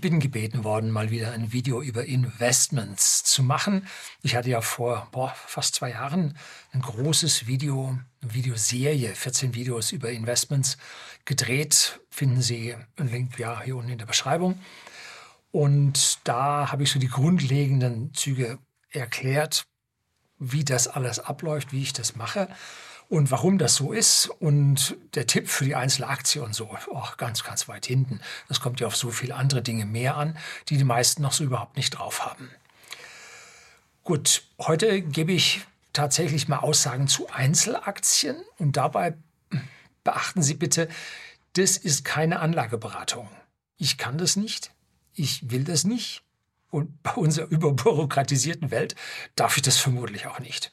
Ich bin gebeten worden, mal wieder ein Video über Investments zu machen. Ich hatte ja vor boah, fast zwei Jahren ein großes Video, eine Videoserie, 14 Videos über Investments gedreht. Finden Sie einen Link ja, hier unten in der Beschreibung. Und da habe ich so die grundlegenden Züge erklärt, wie das alles abläuft, wie ich das mache und warum das so ist. Und der Tipp für die Einzelaktie und so, oh, ganz, ganz weit hinten. Das kommt ja auf so viele andere Dinge mehr an, die die meisten noch so überhaupt nicht drauf haben. Gut, heute gebe ich tatsächlich mal Aussagen zu Einzelaktien und dabei beachten Sie bitte, das ist keine Anlageberatung. Ich kann das nicht, ich will das nicht und bei unserer überbürokratisierten Welt darf ich das vermutlich auch nicht.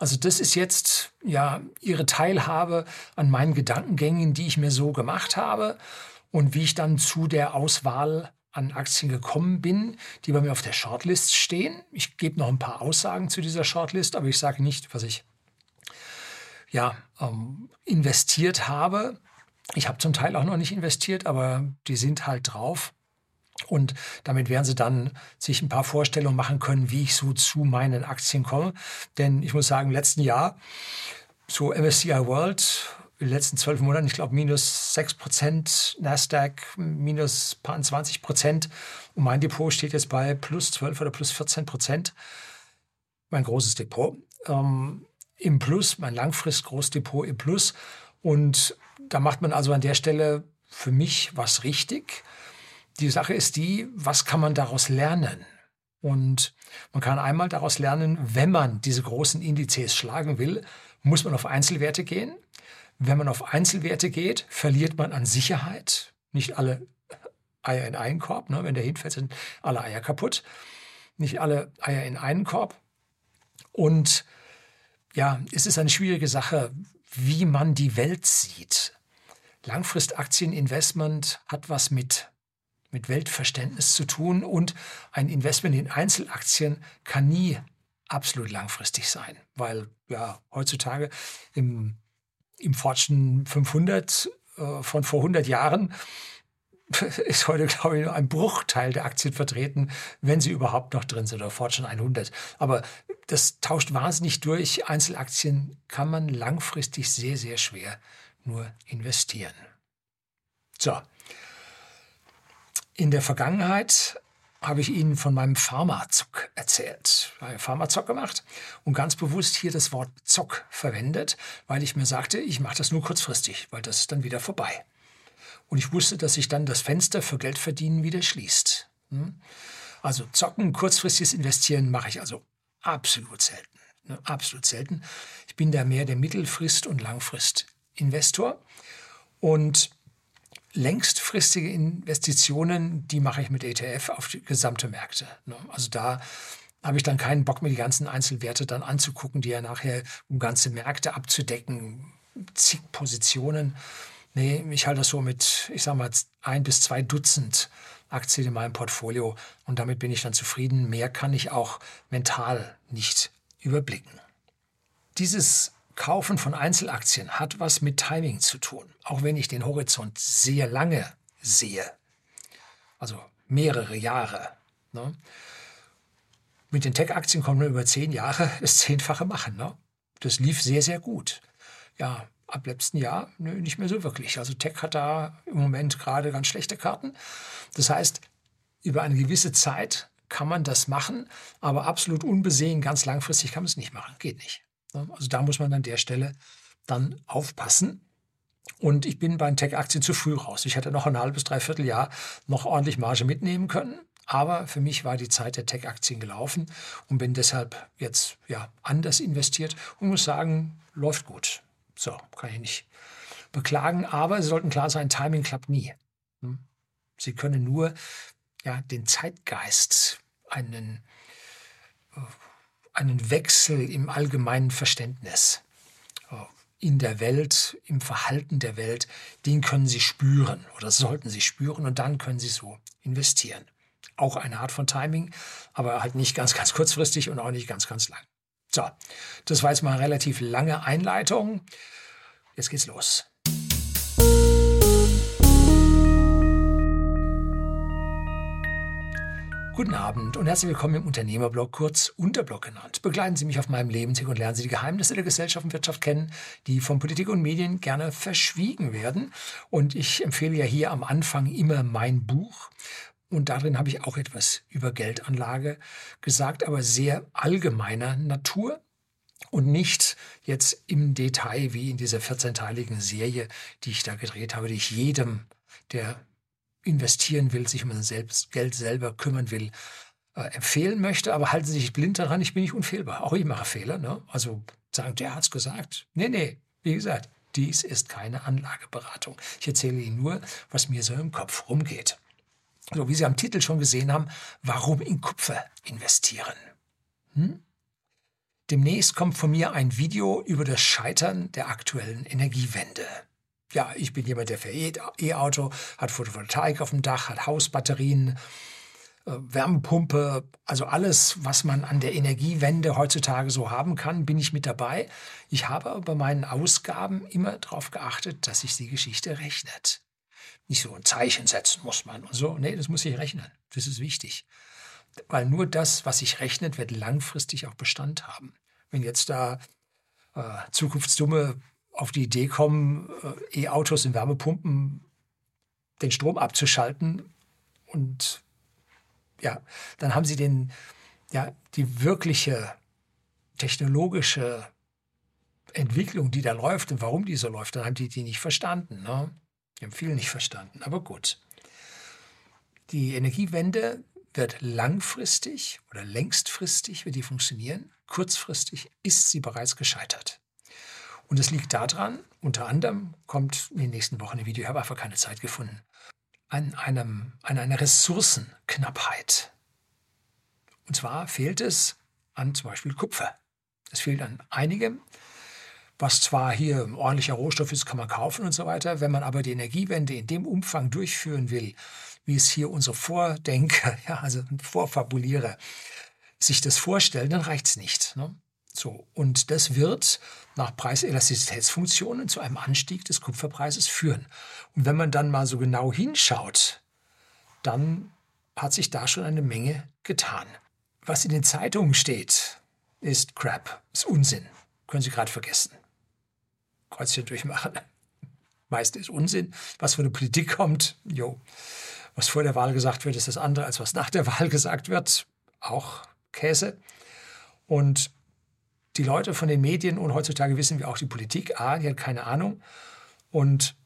Also das ist jetzt ja ihre Teilhabe an meinen Gedankengängen, die ich mir so gemacht habe und wie ich dann zu der Auswahl an Aktien gekommen bin, die bei mir auf der Shortlist stehen. Ich gebe noch ein paar Aussagen zu dieser Shortlist, aber ich sage nicht, was ich ja ähm, investiert habe. Ich habe zum Teil auch noch nicht investiert, aber die sind halt drauf. Und damit werden Sie dann sich ein paar Vorstellungen machen können, wie ich so zu meinen Aktien komme. Denn ich muss sagen, im letzten Jahr, so MSCI World, in den letzten zwölf Monaten, ich glaube, minus 6 Prozent, Nasdaq minus 20 Prozent. Und mein Depot steht jetzt bei plus 12 oder plus 14 Prozent. Mein großes Depot. Ähm, Im Plus, mein langfrist Großdepot im Plus. Und da macht man also an der Stelle für mich was richtig. Die Sache ist die, was kann man daraus lernen? Und man kann einmal daraus lernen, wenn man diese großen Indizes schlagen will, muss man auf Einzelwerte gehen. Wenn man auf Einzelwerte geht, verliert man an Sicherheit. Nicht alle Eier in einen Korb. Ne? Wenn der hinfällt, sind alle Eier kaputt. Nicht alle Eier in einen Korb. Und ja, es ist eine schwierige Sache, wie man die Welt sieht. Langfristaktieninvestment hat was mit mit Weltverständnis zu tun und ein Investment in Einzelaktien kann nie absolut langfristig sein, weil ja heutzutage im, im Fortune 500 äh, von vor 100 Jahren ist heute, glaube ich, nur ein Bruchteil der Aktien vertreten, wenn sie überhaupt noch drin sind, oder Fortune 100. Aber das tauscht wahnsinnig durch. Einzelaktien kann man langfristig sehr, sehr schwer nur investieren. So, in der Vergangenheit habe ich Ihnen von meinem Pharmazock erzählt. Ich habe Pharmazock gemacht und ganz bewusst hier das Wort Zock verwendet, weil ich mir sagte, ich mache das nur kurzfristig, weil das ist dann wieder vorbei. Und ich wusste, dass sich dann das Fenster für Geldverdienen wieder schließt. Hm? Also zocken, kurzfristiges Investieren mache ich also absolut selten. Ne? Absolut selten. Ich bin da mehr der Mittelfrist- und Langfrist-Investor. Und längstfristige Investitionen, die mache ich mit ETF auf gesamte Märkte. Ne? Also da habe ich dann keinen Bock, mir die ganzen Einzelwerte dann anzugucken, die ja nachher, um ganze Märkte abzudecken, zig Positionen. Nee, ich halte das so mit, ich sage mal, ein bis zwei Dutzend Aktien in meinem Portfolio und damit bin ich dann zufrieden. Mehr kann ich auch mental nicht überblicken. Dieses Kaufen von Einzelaktien hat was mit Timing zu tun, auch wenn ich den Horizont sehr lange sehe. Also mehrere Jahre. Ne? Mit den Tech-Aktien kommen wir über zehn Jahre das Zehnfache machen. Ne? Das lief sehr, sehr gut. Ja, ab letzten Jahr nö, nicht mehr so wirklich. Also Tech hat da im Moment gerade ganz schlechte Karten. Das heißt, über eine gewisse Zeit kann man das machen, aber absolut unbesehen, ganz langfristig kann man es nicht machen. Geht nicht. Ne? Also da muss man an der Stelle dann aufpassen. Und ich bin bei den Tech-Aktien zu früh raus. Ich hätte noch ein halbes, dreiviertel Jahr noch ordentlich Marge mitnehmen können. Aber für mich war die Zeit der Tech-Aktien gelaufen und bin deshalb jetzt ja, anders investiert und muss sagen, läuft gut. So, kann ich nicht beklagen. Aber Sie sollten klar sein, Timing klappt nie. Hm? Sie können nur ja, den Zeitgeist, einen äh, einen Wechsel im allgemeinen Verständnis äh, in der Welt, im Verhalten der Welt, den können Sie spüren oder sollten Sie spüren und dann können Sie so investieren. Auch eine Art von Timing, aber halt nicht ganz, ganz kurzfristig und auch nicht ganz, ganz lang. So, das war jetzt mal eine relativ lange Einleitung. Jetzt geht's los. Guten Abend und herzlich willkommen im Unternehmerblog, kurz Unterblog genannt. Begleiten Sie mich auf meinem Lebensweg und lernen Sie die Geheimnisse der Gesellschaft und Wirtschaft kennen, die von Politik und Medien gerne verschwiegen werden. Und ich empfehle ja hier am Anfang immer mein Buch. Und darin habe ich auch etwas über Geldanlage gesagt, aber sehr allgemeiner Natur und nicht jetzt im Detail wie in dieser 14-teiligen Serie, die ich da gedreht habe, die ich jedem, der investieren will, sich um sein Selbst, Geld selber kümmern will, äh, empfehlen möchte. Aber halten Sie sich blind daran, ich bin nicht unfehlbar. Auch ich mache Fehler. Ne? Also sagen, der hat es gesagt. Nee, nee, wie gesagt, dies ist keine Anlageberatung. Ich erzähle Ihnen nur, was mir so im Kopf rumgeht. So wie Sie am Titel schon gesehen haben, warum in Kupfer investieren. Hm? Demnächst kommt von mir ein Video über das Scheitern der aktuellen Energiewende. Ja, ich bin jemand, der fährt E-Auto, hat Photovoltaik auf dem Dach, hat Hausbatterien, äh, Wärmepumpe, also alles, was man an der Energiewende heutzutage so haben kann, bin ich mit dabei. Ich habe bei meinen Ausgaben immer darauf geachtet, dass sich die Geschichte rechnet. Nicht so ein Zeichen setzen muss man und so. Nee, das muss ich rechnen. Das ist wichtig. Weil nur das, was sich rechnet, wird langfristig auch Bestand haben. Wenn jetzt da äh, zukunftsdumme auf die Idee kommen, äh, E-Autos in Wärmepumpen den Strom abzuschalten und ja, dann haben sie den, ja, die wirkliche technologische Entwicklung, die da läuft und warum die so läuft, dann haben die die nicht verstanden. Ne? Die haben viel nicht verstanden, aber gut. Die Energiewende wird langfristig oder längstfristig, wird die funktionieren. Kurzfristig ist sie bereits gescheitert. Und es liegt daran, unter anderem kommt in den nächsten Wochen ein Video, ich habe einfach keine Zeit gefunden, an, einem, an einer Ressourcenknappheit. Und zwar fehlt es an zum Beispiel Kupfer. Es fehlt an einigem, was zwar hier ein ordentlicher Rohstoff ist, kann man kaufen und so weiter. Wenn man aber die Energiewende in dem Umfang durchführen will, wie es hier unsere Vordenker, ja, also Vorfabulierer, sich das vorstellen, dann reicht es nicht. Ne? So, und das wird nach Preiselasticitätsfunktionen zu einem Anstieg des Kupferpreises führen. Und wenn man dann mal so genau hinschaut, dann hat sich da schon eine Menge getan. Was in den Zeitungen steht, ist Crap, ist Unsinn. Können Sie gerade vergessen. Kreuzchen durchmachen. Meist ist Unsinn. Was von der Politik kommt, jo. Was vor der Wahl gesagt wird, ist das andere, als was nach der Wahl gesagt wird. Auch Käse. Und die Leute von den Medien und heutzutage wissen wir auch die Politik, A, die hat keine Ahnung. Und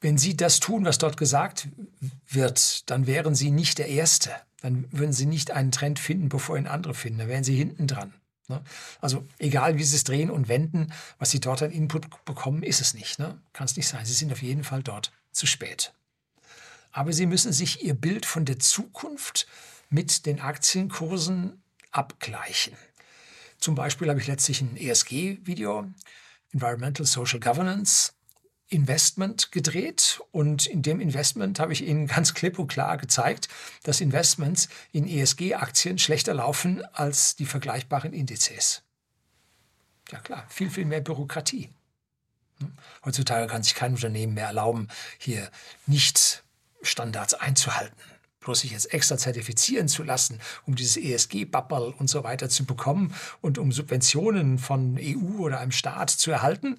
wenn sie das tun, was dort gesagt wird, dann wären sie nicht der Erste. Dann würden sie nicht einen Trend finden, bevor ihn andere finden. Dann wären sie hinten dran. Ne? Also egal, wie sie es drehen und wenden, was sie dort an Input bekommen, ist es nicht. Ne? Kann es nicht sein. Sie sind auf jeden Fall dort zu spät. Aber sie müssen sich ihr Bild von der Zukunft mit den Aktienkursen abgleichen. Zum Beispiel habe ich letztlich ein ESG-Video, Environmental Social Governance, Investment gedreht und in dem Investment habe ich Ihnen ganz klipp und klar gezeigt, dass Investments in ESG-Aktien schlechter laufen als die vergleichbaren Indizes. Ja klar, viel, viel mehr Bürokratie. Hm? Heutzutage kann sich kein Unternehmen mehr erlauben, hier nicht Standards einzuhalten bloß sich jetzt extra zertifizieren zu lassen, um dieses ESG-Babbel und so weiter zu bekommen und um Subventionen von EU oder einem Staat zu erhalten,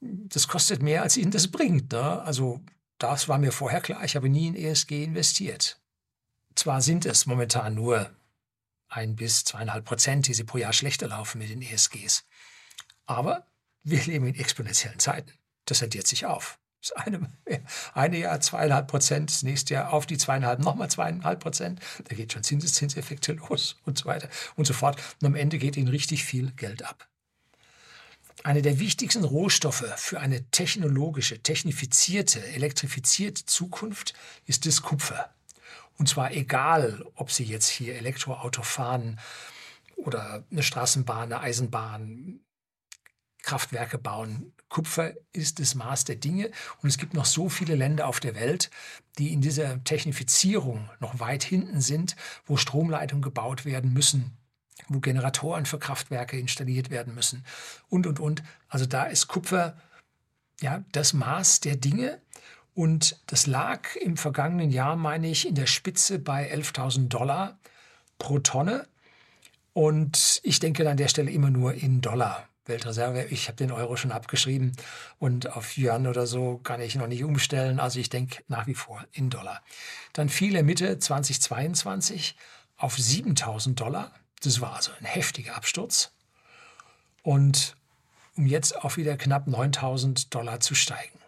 das kostet mehr, als ihnen das bringt. Ne? Also das war mir vorher klar, ich habe nie in ESG investiert. Zwar sind es momentan nur ein bis zweieinhalb Prozent, die sie pro Jahr schlechter laufen mit den ESGs, aber wir leben in exponentiellen Zeiten. Das addiert sich auf. Das eine, eine Jahr zweieinhalb Prozent, das nächste Jahr auf die zweieinhalb nochmal zweieinhalb Prozent. Da geht schon Zinseszinseffekte los und so weiter und so fort. Und am Ende geht ihnen richtig viel Geld ab. Eine der wichtigsten Rohstoffe für eine technologische, technifizierte, elektrifizierte Zukunft ist das Kupfer. Und zwar egal, ob Sie jetzt hier Elektroauto fahren oder eine Straßenbahn, eine Eisenbahn, Kraftwerke bauen. Kupfer ist das Maß der Dinge und es gibt noch so viele Länder auf der Welt, die in dieser Technifizierung noch weit hinten sind, wo Stromleitungen gebaut werden müssen, wo Generatoren für Kraftwerke installiert werden müssen und, und, und. Also da ist Kupfer ja das Maß der Dinge Und das lag im vergangenen Jahr, meine ich, in der Spitze bei 11.000 Dollar pro Tonne. Und ich denke an der Stelle immer nur in Dollar. Weltreserve, ich habe den Euro schon abgeschrieben und auf Yuan oder so kann ich noch nicht umstellen. Also ich denke nach wie vor in Dollar. Dann fiel er Mitte 2022 auf 7000 Dollar. Das war also ein heftiger Absturz. Und um jetzt auf wieder knapp 9000 Dollar zu steigen.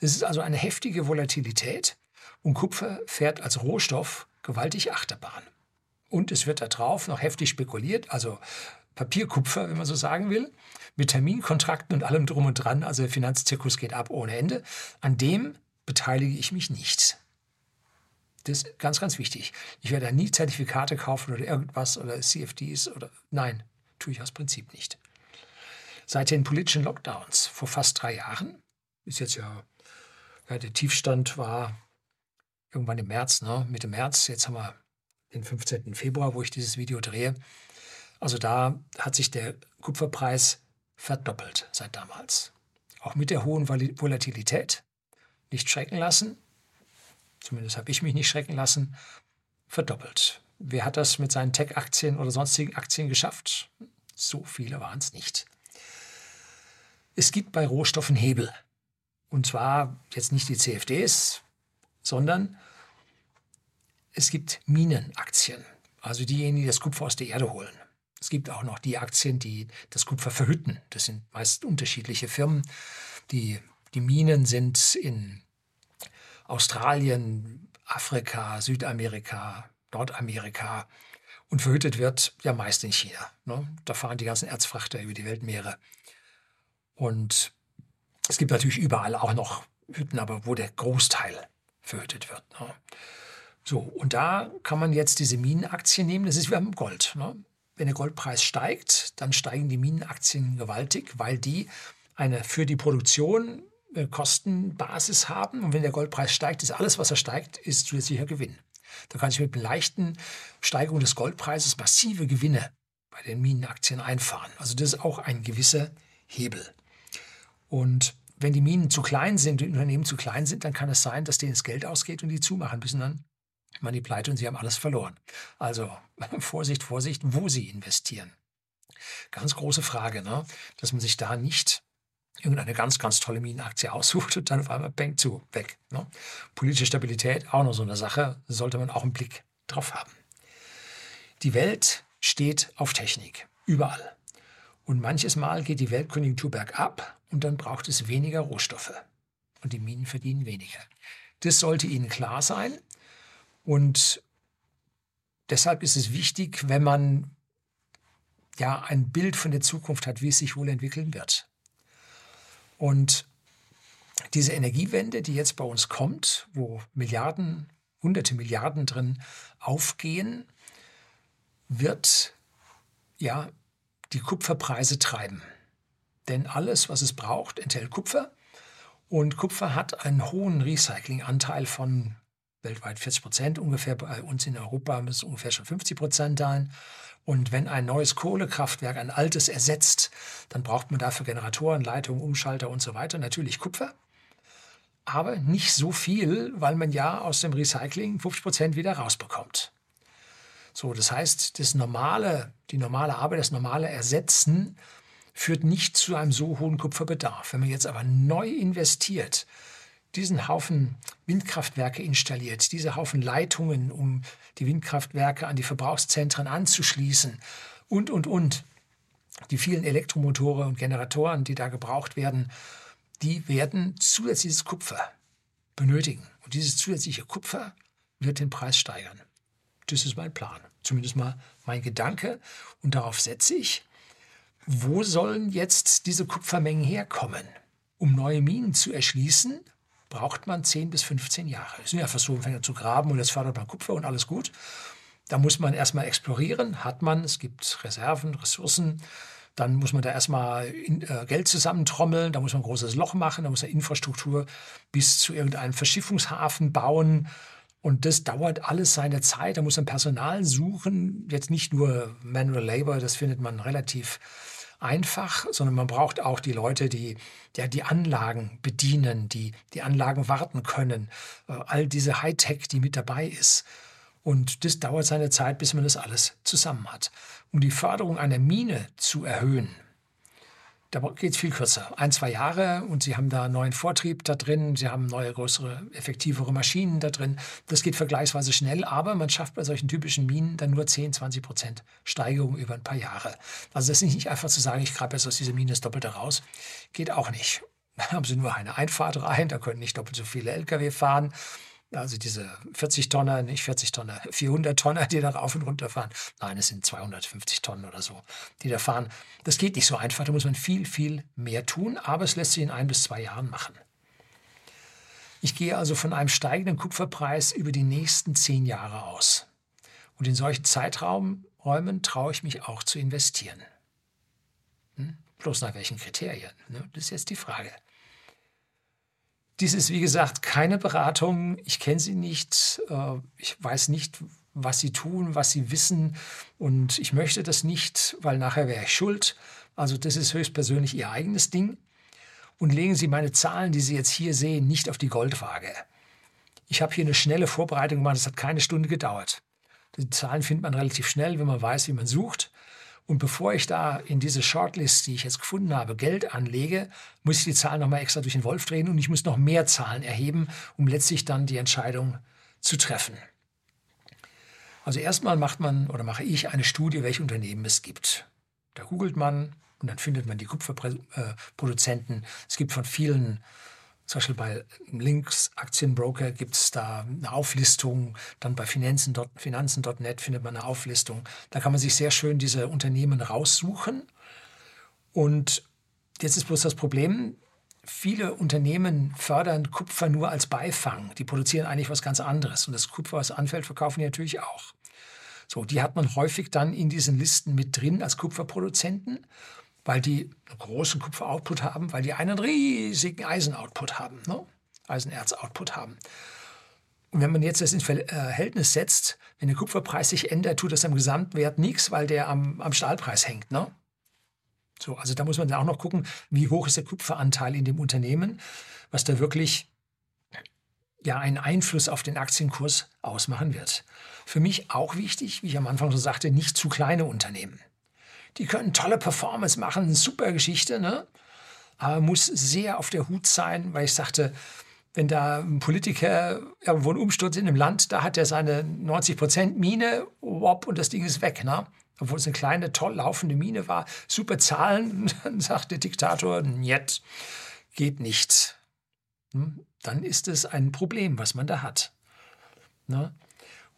Das ist also eine heftige Volatilität und Kupfer fährt als Rohstoff gewaltig Achterbahn. Und es wird darauf noch heftig spekuliert, also Papierkupfer, wenn man so sagen will, mit Terminkontrakten und allem drum und dran. Also der Finanzzirkus geht ab ohne Ende. An dem beteilige ich mich nicht. Das ist ganz, ganz wichtig. Ich werde da nie Zertifikate kaufen oder irgendwas oder CFDs oder nein, tue ich aus Prinzip nicht. Seit den politischen Lockdowns vor fast drei Jahren, ist jetzt ja, ja der Tiefstand war irgendwann im März, ne, Mitte März, jetzt haben wir den 15. Februar, wo ich dieses Video drehe. Also da hat sich der Kupferpreis verdoppelt seit damals. Auch mit der hohen Volatilität. Nicht schrecken lassen, zumindest habe ich mich nicht schrecken lassen, verdoppelt. Wer hat das mit seinen Tech-Aktien oder sonstigen Aktien geschafft? So viele waren es nicht. Es gibt bei Rohstoffen Hebel. Und zwar jetzt nicht die CFDs, sondern es gibt Minenaktien. Also diejenigen, die das Kupfer aus der Erde holen. Es gibt auch noch die Aktien, die das Kupfer verhütten. Das sind meist unterschiedliche Firmen. Die, die Minen sind in Australien, Afrika, Südamerika, Nordamerika und verhüttet wird ja meist in China. Ne? Da fahren die ganzen Erzfrachter über die Weltmeere. Und es gibt natürlich überall auch noch Hütten, aber wo der Großteil verhüttet wird. Ne? So, und da kann man jetzt diese Minenaktien nehmen. Das ist wie beim Gold. Ne? Wenn der Goldpreis steigt, dann steigen die Minenaktien gewaltig, weil die eine für die Produktion äh, Kostenbasis haben. Und wenn der Goldpreis steigt, ist alles, was er steigt, ist zusätzlicher Gewinn. Da kann ich mit leichten Steigerung des Goldpreises massive Gewinne bei den Minenaktien einfahren. Also das ist auch ein gewisser Hebel. Und wenn die Minen zu klein sind, die Unternehmen zu klein sind, dann kann es sein, dass denen das Geld ausgeht und die zumachen müssen dann man die Pleite und sie haben alles verloren. Also Vorsicht, Vorsicht, wo sie investieren. Ganz große Frage, ne? dass man sich da nicht irgendeine ganz, ganz tolle Minenaktie aussucht und dann auf einmal bängt zu, weg. Ne? Politische Stabilität, auch noch so eine Sache, sollte man auch einen Blick drauf haben. Die Welt steht auf Technik, überall. Und manches Mal geht die Weltkonjunktur bergab und dann braucht es weniger Rohstoffe. Und die Minen verdienen weniger. Das sollte Ihnen klar sein. Und deshalb ist es wichtig, wenn man ja ein Bild von der Zukunft hat, wie es sich wohl entwickeln wird. Und diese Energiewende, die jetzt bei uns kommt, wo Milliarden, hunderte Milliarden drin aufgehen, wird ja die Kupferpreise treiben. Denn alles, was es braucht, enthält Kupfer. Und Kupfer hat einen hohen Recyclinganteil von weltweit 40 Prozent ungefähr, bei uns in Europa müssen es ungefähr schon 50 Prozent sein. Und wenn ein neues Kohlekraftwerk ein altes ersetzt, dann braucht man dafür Generatoren, Leitungen, Umschalter und so weiter, natürlich Kupfer. Aber nicht so viel, weil man ja aus dem Recycling 50 Prozent wieder rausbekommt. So, das heißt, das normale, die normale Arbeit, das normale Ersetzen führt nicht zu einem so hohen Kupferbedarf. Wenn man jetzt aber neu investiert, diesen Haufen Windkraftwerke installiert, diese Haufen Leitungen, um die Windkraftwerke an die Verbrauchszentren anzuschließen und, und, und. Die vielen Elektromotoren und Generatoren, die da gebraucht werden, die werden zusätzliches Kupfer benötigen. Und dieses zusätzliche Kupfer wird den Preis steigern. Das ist mein Plan, zumindest mal mein Gedanke. Und darauf setze ich, wo sollen jetzt diese Kupfermengen herkommen? Um neue Minen zu erschließen, braucht man 10 bis 15 Jahre. Es sind ja Versuchsfänger zu graben und jetzt fördert man Kupfer und alles gut. Da muss man erstmal explorieren, hat man, es gibt Reserven, Ressourcen. Dann muss man da erstmal äh, Geld zusammentrommeln, da muss man ein großes Loch machen, da muss man Infrastruktur bis zu irgendeinem Verschiffungshafen bauen. Und das dauert alles seine Zeit. Da muss man Personal suchen. Jetzt nicht nur Manual Labor, das findet man relativ einfach, sondern man braucht auch die Leute, die ja, die Anlagen bedienen, die die Anlagen warten können. Äh, all diese Hightech, die mit dabei ist. Und das dauert seine Zeit, bis man das alles zusammen hat. Um die Förderung einer Mine zu erhöhen, da geht es viel kürzer. Ein, zwei Jahre und Sie haben da neuen Vortrieb da drin, Sie haben neue, größere, effektivere Maschinen da drin. Das geht vergleichsweise schnell, aber man schafft bei solchen typischen Minen dann nur 10, 20 Prozent Steigerung über ein paar Jahre. Also das ist nicht einfach zu sagen, ich grabe jetzt aus dieser Mine das Doppelte raus. Geht auch nicht. Da haben Sie nur eine Einfahrt rein, da können nicht doppelt so viele Lkw fahren. Also diese 40 Tonner, nicht 40 Tonner, 400 Tonner, die da rauf und runter fahren. Nein, es sind 250 Tonnen oder so, die da fahren. Das geht nicht so einfach, da muss man viel, viel mehr tun, aber es lässt sich in ein bis zwei Jahren machen. Ich gehe also von einem steigenden Kupferpreis über die nächsten zehn Jahre aus. Und in solchen Zeiträumen traue ich mich auch zu investieren. Hm? Bloß nach welchen Kriterien? Ne? Das ist jetzt die Frage. Dies ist, wie gesagt, keine Beratung. Ich kenne sie nicht. Äh, ich weiß nicht, was sie tun, was sie wissen. Und ich möchte das nicht, weil nachher wäre ich schuld. Also das ist höchstpersönlich Ihr eigenes Ding. Und legen Sie meine Zahlen, die Sie jetzt hier sehen, nicht auf die Goldwaage. Ich habe hier eine schnelle Vorbereitung gemacht. Es hat keine Stunde gedauert. Die Zahlen findet man relativ schnell, wenn man weiß, wie man sucht. Und bevor ich da in diese Shortlist, die ich jetzt gefunden habe, Geld anlege, muss ich die Zahlen nochmal extra durch den Wolf drehen und ich muss noch mehr Zahlen erheben, um letztlich dann die Entscheidung zu treffen. Also erstmal macht man oder mache ich eine Studie, welche Unternehmen es gibt. Da googelt man und dann findet man die Kupferproduzenten. Es gibt von vielen zum Beispiel bei Links Aktienbroker gibt es da eine Auflistung, dann bei Finanzen.net Finanzen findet man eine Auflistung. Da kann man sich sehr schön diese Unternehmen raussuchen. Und jetzt ist bloß das Problem, viele Unternehmen fördern Kupfer nur als Beifang. Die produzieren eigentlich was ganz anderes. Und das Kupfer, was anfällt, verkaufen die natürlich auch. So, die hat man häufig dann in diesen Listen mit drin als Kupferproduzenten weil die einen großen Kupfer-Output haben, weil die einen riesigen Eisen-Output haben, ne? Eisenerz-Output haben. Und wenn man jetzt das ins äh, Verhältnis setzt, wenn der Kupferpreis sich ändert, tut das am Gesamtwert nichts, weil der am, am Stahlpreis hängt. Ne? So, also da muss man dann auch noch gucken, wie hoch ist der Kupferanteil in dem Unternehmen, was da wirklich ja einen Einfluss auf den Aktienkurs ausmachen wird. Für mich auch wichtig, wie ich am Anfang schon sagte, nicht zu kleine Unternehmen. Die können tolle Performance machen, super Geschichte, ne? aber muss sehr auf der Hut sein, weil ich sagte, wenn da ein Politiker irgendwo einen Umsturz in einem Land, da hat er seine 90 Prozent Mine, wop, und das Ding ist weg, ne? Obwohl es eine kleine, toll laufende Mine war, super Zahlen, dann sagt der Diktator, jetzt geht nicht. Hm? Dann ist es ein Problem, was man da hat. Ne?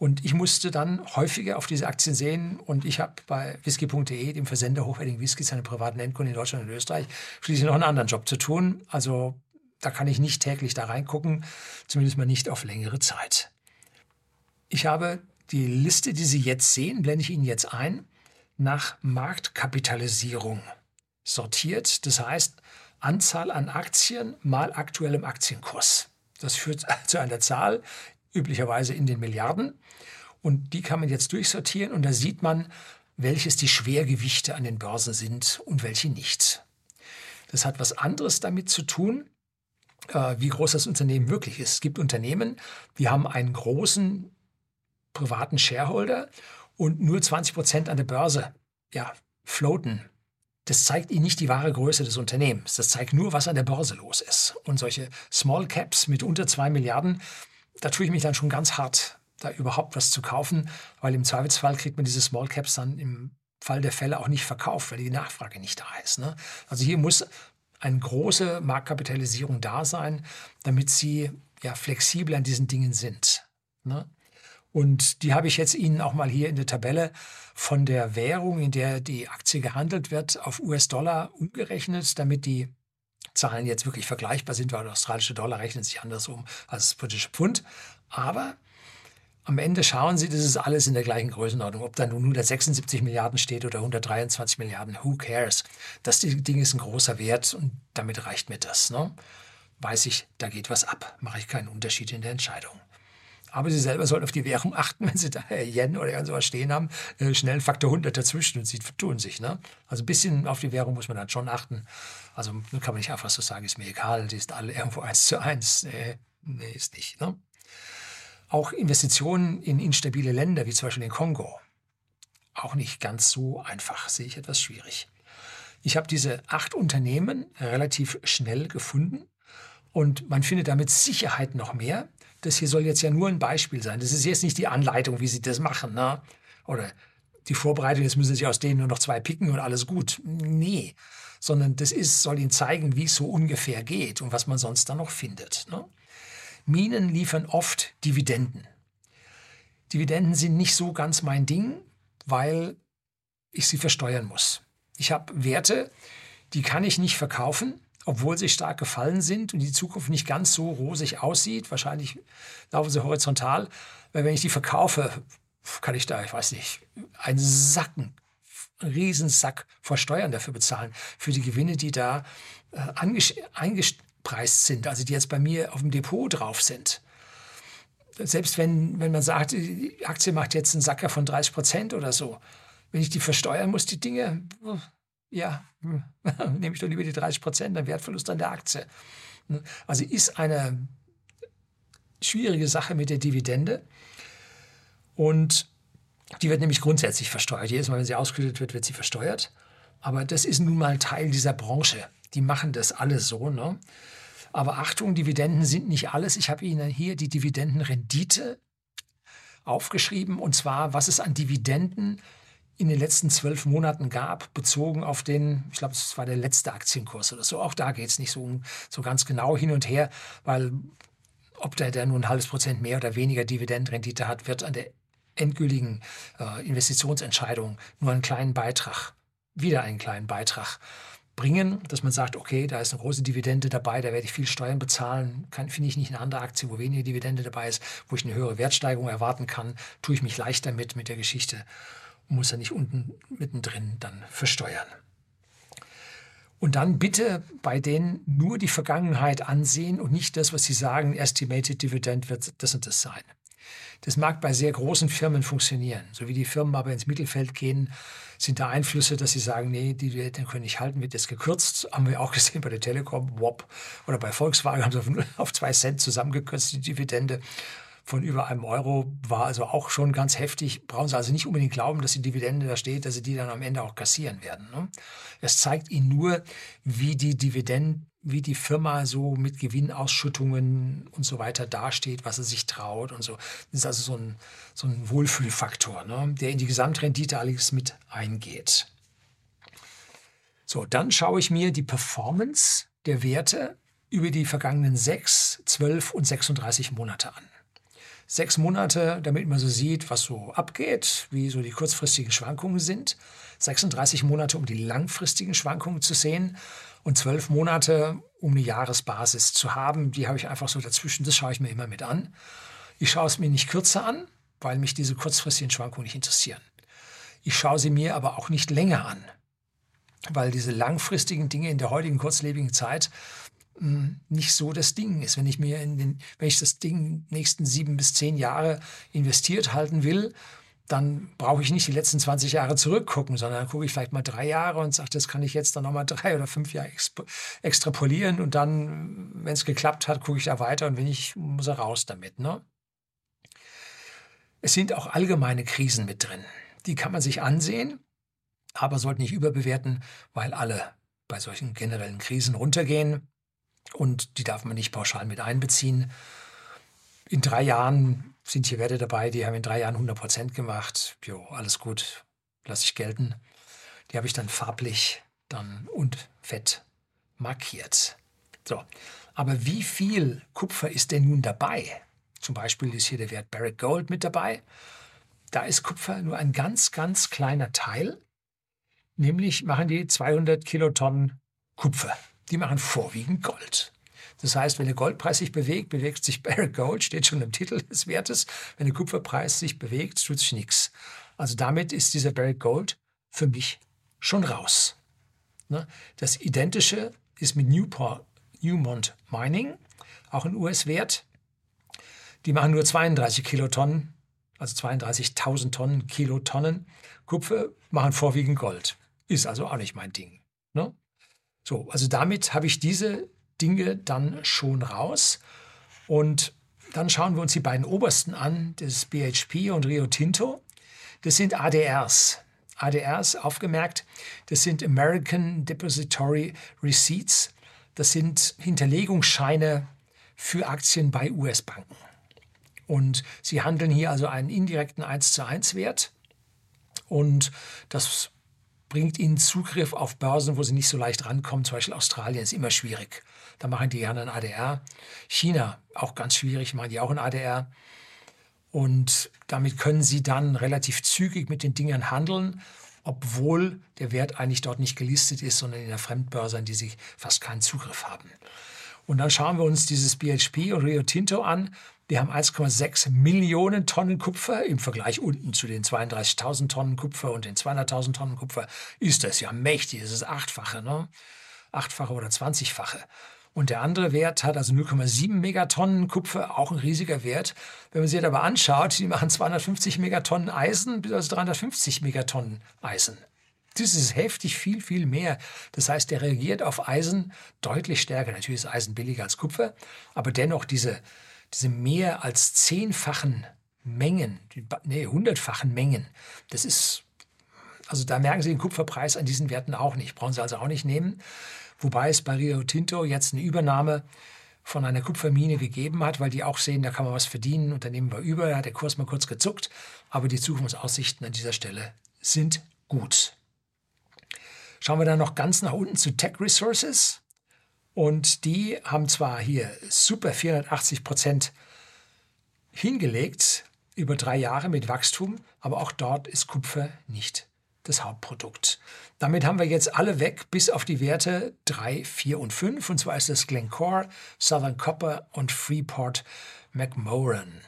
Und ich musste dann häufiger auf diese Aktien sehen und ich habe bei whisky.de, dem Versender hochwertigen Whiskys, seine privaten Endkunden in Deutschland und Österreich, schließlich noch einen anderen Job zu tun. Also da kann ich nicht täglich da reingucken, zumindest mal nicht auf längere Zeit. Ich habe die Liste, die Sie jetzt sehen, blende ich Ihnen jetzt ein, nach Marktkapitalisierung sortiert. Das heißt, Anzahl an Aktien mal aktuellem Aktienkurs. Das führt zu einer Zahl, üblicherweise in den Milliarden. Und die kann man jetzt durchsortieren und da sieht man, welches die Schwergewichte an den Börsen sind und welche nicht. Das hat was anderes damit zu tun, äh, wie groß das Unternehmen wirklich ist. Es gibt Unternehmen, die haben einen großen privaten Shareholder und nur 20 Prozent an der Börse ja, floaten. Das zeigt ihnen nicht die wahre Größe des Unternehmens. Das zeigt nur, was an der Börse los ist. Und solche Small Caps mit unter zwei Milliarden, da tue ich mich dann schon ganz hart, da überhaupt was zu kaufen, weil im Zweifelsfall kriegt man diese Small Caps dann im Fall der Fälle auch nicht verkauft, weil die Nachfrage nicht da ist. Ne? Also hier muss eine große Marktkapitalisierung da sein, damit sie ja flexibel an diesen Dingen sind. Ne? Und die habe ich jetzt Ihnen auch mal hier in der Tabelle von der Währung, in der die Aktie gehandelt wird, auf US-Dollar umgerechnet, damit die Zahlen jetzt wirklich vergleichbar sind, weil der australische Dollar rechnet sich anders um als das britische Pfund. Aber am Ende schauen Sie, das ist alles in der gleichen Größenordnung. Ob da nun 176 Milliarden steht oder 123 Milliarden, who cares? Das Ding ist ein großer Wert und damit reicht mir das. Ne? Weiß ich, da geht was ab, mache ich keinen Unterschied in der Entscheidung. Aber Sie selber sollten auf die Währung achten, wenn Sie da Yen oder sowas stehen haben, äh, schnell Faktor 100 dazwischen und Sie tun sich. Ne? Also ein bisschen auf die Währung muss man dann schon achten. Also kann man nicht einfach so sagen, ist mir egal, die ist alle irgendwo eins zu eins. Nee, nee ist nicht. Ne? Auch Investitionen in instabile Länder, wie zum Beispiel den Kongo, auch nicht ganz so einfach, sehe ich etwas schwierig. Ich habe diese acht Unternehmen relativ schnell gefunden und man findet damit Sicherheit noch mehr. Das hier soll jetzt ja nur ein Beispiel sein. Das ist jetzt nicht die Anleitung, wie Sie das machen. Ne? Oder die Vorbereitung, jetzt müssen Sie aus denen nur noch zwei picken und alles gut. Nee, sondern das ist, soll Ihnen zeigen, wie es so ungefähr geht und was man sonst dann noch findet. Ne? Minen liefern oft Dividenden. Dividenden sind nicht so ganz mein Ding, weil ich sie versteuern muss. Ich habe Werte, die kann ich nicht verkaufen, obwohl sie stark gefallen sind und die Zukunft nicht ganz so rosig aussieht. Wahrscheinlich laufen sie horizontal, weil wenn ich die verkaufe, kann ich da, ich weiß nicht, einen Sacken, einen Riesensack vor Steuern dafür bezahlen, für die Gewinne, die da äh, eingepreist sind, also die jetzt bei mir auf dem Depot drauf sind. Selbst wenn, wenn man sagt, die Aktie macht jetzt einen Sacker von 30 Prozent oder so, wenn ich die versteuern muss, die Dinge, ja, nehme ich doch lieber die 30 Prozent, dann Wertverlust an der Aktie. Also ist eine schwierige Sache mit der Dividende. Und die wird nämlich grundsätzlich versteuert. Jedes Mal, wenn sie ausgeschüttet wird, wird sie versteuert. Aber das ist nun mal Teil dieser Branche. Die machen das alle so. Ne? Aber Achtung, Dividenden sind nicht alles. Ich habe Ihnen hier die Dividendenrendite aufgeschrieben. Und zwar, was es an Dividenden in den letzten zwölf Monaten gab, bezogen auf den, ich glaube, es war der letzte Aktienkurs oder so. Auch da geht es nicht so, so ganz genau hin und her, weil ob der, der nur ein halbes Prozent mehr oder weniger Dividendenrendite hat, wird an der endgültigen äh, Investitionsentscheidung nur einen kleinen Beitrag, wieder einen kleinen Beitrag bringen, dass man sagt, okay, da ist eine große Dividende dabei, da werde ich viel Steuern bezahlen, finde ich nicht eine andere Aktie, wo weniger Dividende dabei ist, wo ich eine höhere Wertsteigerung erwarten kann, tue ich mich leichter mit, mit der Geschichte muss er nicht unten mittendrin dann versteuern. Und dann bitte bei denen nur die Vergangenheit ansehen und nicht das, was sie sagen, Estimated Dividend wird das und das sein. Das mag bei sehr großen Firmen funktionieren. So wie die Firmen aber ins Mittelfeld gehen, sind da Einflüsse, dass sie sagen, nee, die Dividenden können nicht halten, wird jetzt gekürzt. Haben wir auch gesehen bei der Telekom, WOP oder bei Volkswagen haben sie auf zwei Cent zusammengekürzt die Dividende von über einem Euro war also auch schon ganz heftig. Brauchen Sie also nicht unbedingt glauben, dass die Dividende da steht, dass Sie die dann am Ende auch kassieren werden. Ne? Es zeigt Ihnen nur, wie die Dividenden wie die Firma so mit Gewinnausschüttungen und so weiter dasteht, was sie sich traut und so. Das ist also so ein, so ein Wohlfühlfaktor, ne? der in die Gesamtrendite alles mit eingeht. So, dann schaue ich mir die Performance der Werte über die vergangenen 6, 12 und 36 Monate an sechs Monate, damit man so sieht, was so abgeht, wie so die kurzfristigen Schwankungen sind. 36 Monate, um die langfristigen Schwankungen zu sehen. Und zwölf Monate, um eine Jahresbasis zu haben. Die habe ich einfach so dazwischen. Das schaue ich mir immer mit an. Ich schaue es mir nicht kürzer an, weil mich diese kurzfristigen Schwankungen nicht interessieren. Ich schaue sie mir aber auch nicht länger an, weil diese langfristigen Dinge in der heutigen kurzlebigen Zeit nicht so das Ding ist. Wenn ich mir in den, wenn ich das Ding nächsten sieben bis zehn Jahre investiert halten will, dann brauche ich nicht die letzten 20 Jahre zurückgucken, sondern dann gucke ich vielleicht mal drei Jahre und sage, das kann ich jetzt dann nochmal drei oder fünf Jahre extrapolieren und dann, wenn es geklappt hat, gucke ich da weiter und wenn ich, muss er raus damit. Ne? Es sind auch allgemeine Krisen mit drin. Die kann man sich ansehen, aber sollte nicht überbewerten, weil alle bei solchen generellen Krisen runtergehen. Und die darf man nicht pauschal mit einbeziehen. In drei Jahren sind hier Werte dabei, die haben in drei Jahren 100 Prozent gemacht. Jo, alles gut, lasse ich gelten. Die habe ich dann farblich dann und fett markiert. So, aber wie viel Kupfer ist denn nun dabei? Zum Beispiel ist hier der Wert Barrick Gold mit dabei. Da ist Kupfer nur ein ganz, ganz kleiner Teil. Nämlich machen die 200 Kilotonnen Kupfer die machen vorwiegend Gold. Das heißt, wenn der Goldpreis sich bewegt, bewegt sich Barrick Gold, steht schon im Titel des Wertes. Wenn der Kupferpreis sich bewegt, tut sich nichts. Also damit ist dieser Barrick Gold für mich schon raus. Ne? Das Identische ist mit Newport, Newmont Mining, auch ein US-Wert. Die machen nur 32 Kilotonnen, also 32.000 Tonnen, Kilotonnen Kupfer, machen vorwiegend Gold. Ist also auch nicht mein Ding. Ne? So, also damit habe ich diese Dinge dann schon raus. Und dann schauen wir uns die beiden obersten an, das BHP und Rio Tinto. Das sind ADRs. ADRs, aufgemerkt, das sind American Depository Receipts. Das sind Hinterlegungsscheine für Aktien bei US-Banken. Und sie handeln hier also einen indirekten 1 zu 1 Wert. Und das bringt ihnen Zugriff auf Börsen, wo sie nicht so leicht rankommen. Zum Beispiel Australien ist immer schwierig. Da machen die gerne ein ADR. China auch ganz schwierig, machen die auch ein ADR. Und damit können sie dann relativ zügig mit den Dingern handeln, obwohl der Wert eigentlich dort nicht gelistet ist, sondern in der Fremdbörse, an die sie fast keinen Zugriff haben. Und dann schauen wir uns dieses BHP und Rio Tinto an. Die haben 1,6 Millionen Tonnen Kupfer. Im Vergleich unten zu den 32.000 Tonnen Kupfer und den 200.000 Tonnen Kupfer ist das ja mächtig. Das ist achtfache, ne? Achtfache oder zwanzigfache. Und der andere Wert hat also 0,7 Megatonnen Kupfer, auch ein riesiger Wert. Wenn man sich das aber anschaut, die machen 250 Megatonnen Eisen bis also 350 Megatonnen Eisen. Das ist heftig viel, viel mehr. Das heißt, der reagiert auf Eisen deutlich stärker. Natürlich ist Eisen billiger als Kupfer, aber dennoch diese, diese mehr als zehnfachen Mengen, nee, hundertfachen Mengen, das ist, also da merken Sie den Kupferpreis an diesen Werten auch nicht. Brauchen Sie also auch nicht nehmen. Wobei es bei Rio Tinto jetzt eine Übernahme von einer Kupfermine gegeben hat, weil die auch sehen, da kann man was verdienen und dann nehmen wir über. Da hat der Kurs mal kurz gezuckt, aber die Zukunftsaussichten an dieser Stelle sind gut. Schauen wir dann noch ganz nach unten zu Tech Resources. Und die haben zwar hier super 480 Prozent hingelegt über drei Jahre mit Wachstum, aber auch dort ist Kupfer nicht das Hauptprodukt. Damit haben wir jetzt alle weg, bis auf die Werte 3, 4 und 5. Und zwar ist das Glencore, Southern Copper und Freeport McMoran.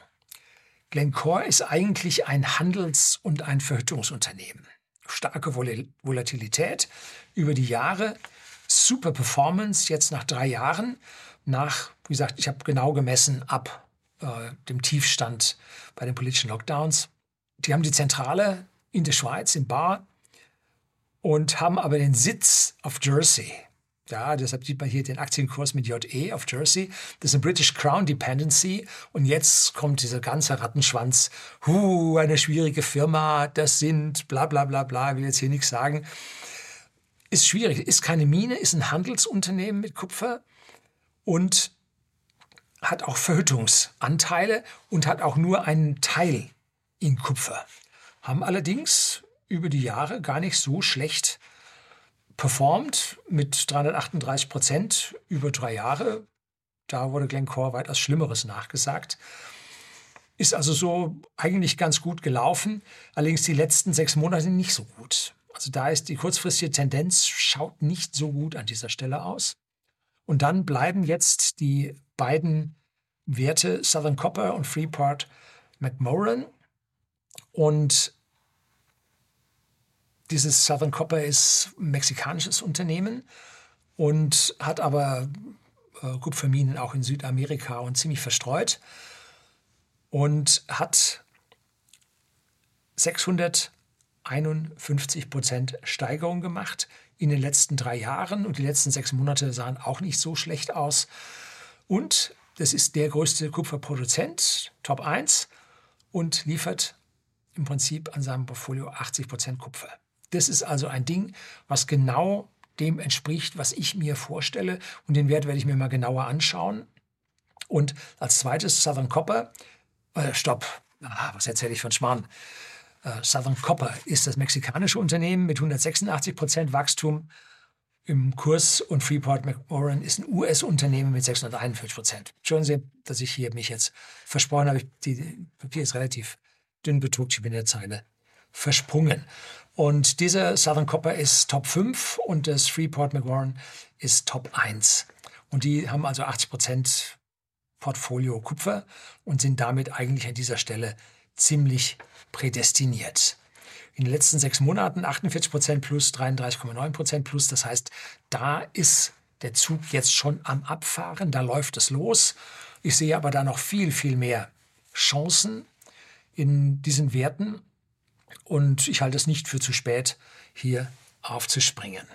Glencore ist eigentlich ein Handels- und ein Verhütungsunternehmen. Starke Volatilität über die Jahre, super Performance jetzt nach drei Jahren. Nach, wie gesagt, ich habe genau gemessen ab äh, dem Tiefstand bei den politischen Lockdowns. Die haben die Zentrale in der Schweiz, in Bar, und haben aber den Sitz auf Jersey. Ja, deshalb sieht man hier den Aktienkurs mit JE auf Jersey. Das ist eine British Crown Dependency. Und jetzt kommt dieser ganze Rattenschwanz. Huh, eine schwierige Firma, das sind bla bla bla bla, ich will jetzt hier nichts sagen. Ist schwierig, ist keine Mine, ist ein Handelsunternehmen mit Kupfer und hat auch Verhütungsanteile und hat auch nur einen Teil in Kupfer haben allerdings über die Jahre gar nicht so schlecht performt mit 338 Prozent über drei Jahre. Da wurde Glencore weitaus Schlimmeres nachgesagt. Ist also so eigentlich ganz gut gelaufen, allerdings die letzten sechs Monate nicht so gut. Also da ist die kurzfristige Tendenz, schaut nicht so gut an dieser Stelle aus. Und dann bleiben jetzt die beiden Werte Southern Copper und Freeport McMoran. Und dieses Southern Copper ist ein mexikanisches Unternehmen und hat aber äh, Kupferminen auch in Südamerika und ziemlich verstreut und hat 651 Prozent Steigerung gemacht in den letzten drei Jahren und die letzten sechs Monate sahen auch nicht so schlecht aus. Und das ist der größte Kupferproduzent, Top 1, und liefert im Prinzip an seinem Portfolio 80 Prozent Kupfer. Das ist also ein Ding, was genau dem entspricht, was ich mir vorstelle. Und den Wert werde ich mir mal genauer anschauen. Und als zweites Southern Copper. Äh, stopp, ah, was erzähle ich von Schmarrn? Äh, Southern Copper ist das mexikanische Unternehmen mit 186 Prozent Wachstum im Kurs und Freeport McMoran ist ein US-Unternehmen mit 641 Prozent. Schauen Sie, dass ich hier mich jetzt versprochen habe. Die Papier ist relativ dünn bedruckt. Ich bin in der Zeile versprungen. Und dieser Southern Copper ist Top 5 und das Freeport McMoran ist Top 1. Und die haben also 80 Prozent Portfolio Kupfer und sind damit eigentlich an dieser Stelle ziemlich prädestiniert. In den letzten sechs Monaten 48 Prozent plus, 33,9 Prozent plus. Das heißt, da ist der Zug jetzt schon am Abfahren, da läuft es los. Ich sehe aber da noch viel, viel mehr Chancen in diesen Werten und ich halte es nicht für zu spät, hier aufzuspringen.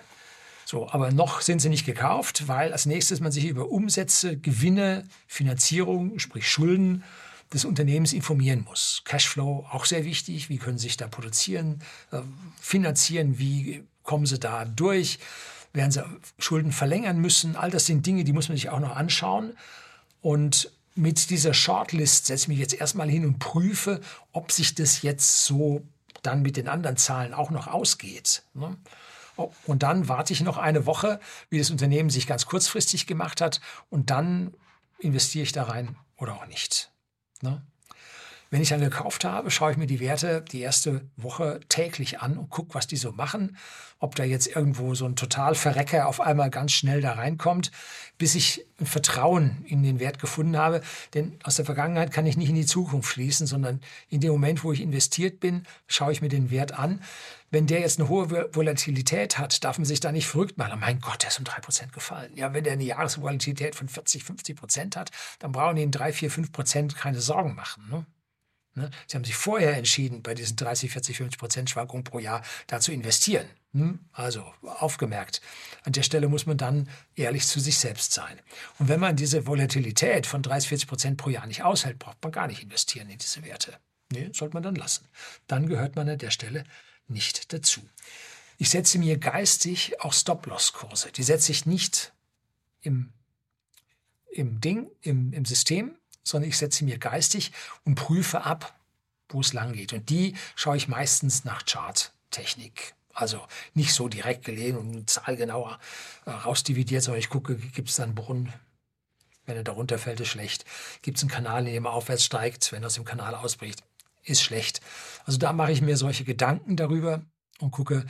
So, aber noch sind sie nicht gekauft, weil als nächstes man sich über Umsätze, Gewinne, Finanzierung, sprich Schulden des Unternehmens informieren muss. Cashflow auch sehr wichtig. Wie können sie sich da produzieren, äh, finanzieren? Wie kommen sie da durch? Werden sie Schulden verlängern müssen? All das sind Dinge, die muss man sich auch noch anschauen. Und mit dieser Shortlist setze ich mich jetzt erstmal hin und prüfe, ob sich das jetzt so dann mit den anderen Zahlen auch noch ausgeht. Ne? Oh, und dann warte ich noch eine Woche, wie das Unternehmen sich ganz kurzfristig gemacht hat. Und dann investiere ich da rein oder auch nicht. Ne? Wenn ich dann gekauft habe, schaue ich mir die Werte die erste Woche täglich an und gucke, was die so machen. Ob da jetzt irgendwo so ein Totalverrecker auf einmal ganz schnell da reinkommt, bis ich ein Vertrauen in den Wert gefunden habe. Denn aus der Vergangenheit kann ich nicht in die Zukunft schließen, sondern in dem Moment, wo ich investiert bin, schaue ich mir den Wert an. Wenn der jetzt eine hohe Volatilität hat, darf man sich da nicht verrückt machen. Mein Gott, der ist um 3% gefallen. Ja, wenn der eine Jahresvolatilität von 40, 50% hat, dann brauchen die in 3, 4, 5% keine Sorgen machen. Ne? Ne? Sie haben sich vorher entschieden, bei diesen 30, 40, 50 Prozent Schwankungen pro Jahr da zu investieren. Hm? Also aufgemerkt. An der Stelle muss man dann ehrlich zu sich selbst sein. Und wenn man diese Volatilität von 30, 40 Prozent pro Jahr nicht aushält, braucht man gar nicht investieren in diese Werte. Nee, sollte man dann lassen. Dann gehört man an der Stelle nicht dazu. Ich setze mir geistig auch Stop-Loss-Kurse. Die setze ich nicht im, im Ding, im, im System, sondern ich setze mir geistig und prüfe ab, wo es lang geht. Und die schaue ich meistens nach Charttechnik. Also nicht so direkt gelegen und zahlgenauer äh, rausdividiert, sondern ich gucke, gibt es da einen Brunnen? Wenn er darunter fällt, ist schlecht. Gibt es einen Kanal, in dem er aufwärts steigt? Wenn er aus dem Kanal ausbricht, ist schlecht. Also da mache ich mir solche Gedanken darüber und gucke,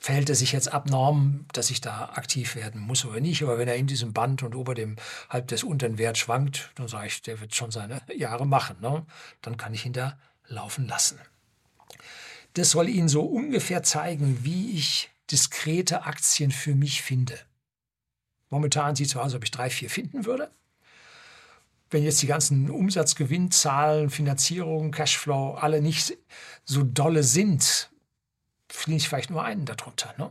verhält er sich jetzt abnorm, dass ich da aktiv werden muss oder nicht. Aber wenn er in diesem Band und ober dem halb des unteren Wert schwankt, dann sage ich, der wird schon seine Jahre machen. Ne? Dann kann ich ihn da laufen lassen. Das soll Ihnen so ungefähr zeigen, wie ich diskrete Aktien für mich finde. Momentan sieht es so aus, als ob ich drei, vier finden würde. Wenn jetzt die ganzen Umsatzgewinnzahlen, Finanzierung, Cashflow alle nicht so dolle sind, finde ich vielleicht nur einen darunter. Ne?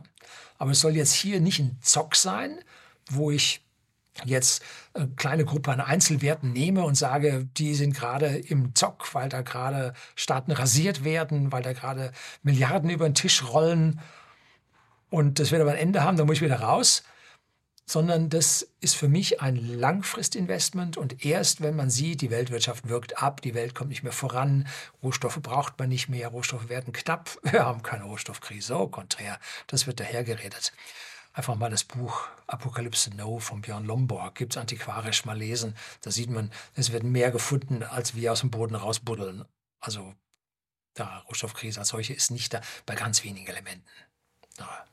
Aber es soll jetzt hier nicht ein Zock sein, wo ich jetzt eine kleine Gruppe an Einzelwerten nehme und sage, die sind gerade im Zock, weil da gerade Staaten rasiert werden, weil da gerade Milliarden über den Tisch rollen und das wird aber ein Ende haben, dann muss ich wieder raus sondern das ist für mich ein Langfristinvestment und erst wenn man sieht, die Weltwirtschaft wirkt ab, die Welt kommt nicht mehr voran, Rohstoffe braucht man nicht mehr, Rohstoffe werden knapp, wir haben keine Rohstoffkrise, oh konträr, das wird dahergeredet. Einfach mal das Buch Apokalypse No von Björn Lomborg, gibt es antiquarisch mal lesen, da sieht man, es wird mehr gefunden, als wir aus dem Boden rausbuddeln. Also da Rohstoffkrise als solche ist nicht da, bei ganz wenigen Elementen. Ja.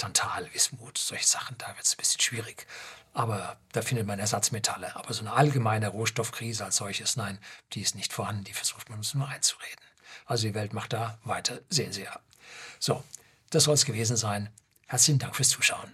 Tantal, Wismut, solche Sachen, da wird es ein bisschen schwierig. Aber da findet man Ersatzmetalle. Aber so eine allgemeine Rohstoffkrise als solches, nein, die ist nicht vorhanden, die versucht man uns nur einzureden. Also die Welt macht da weiter, sehen Sie ja. So, das soll es gewesen sein. Herzlichen Dank fürs Zuschauen.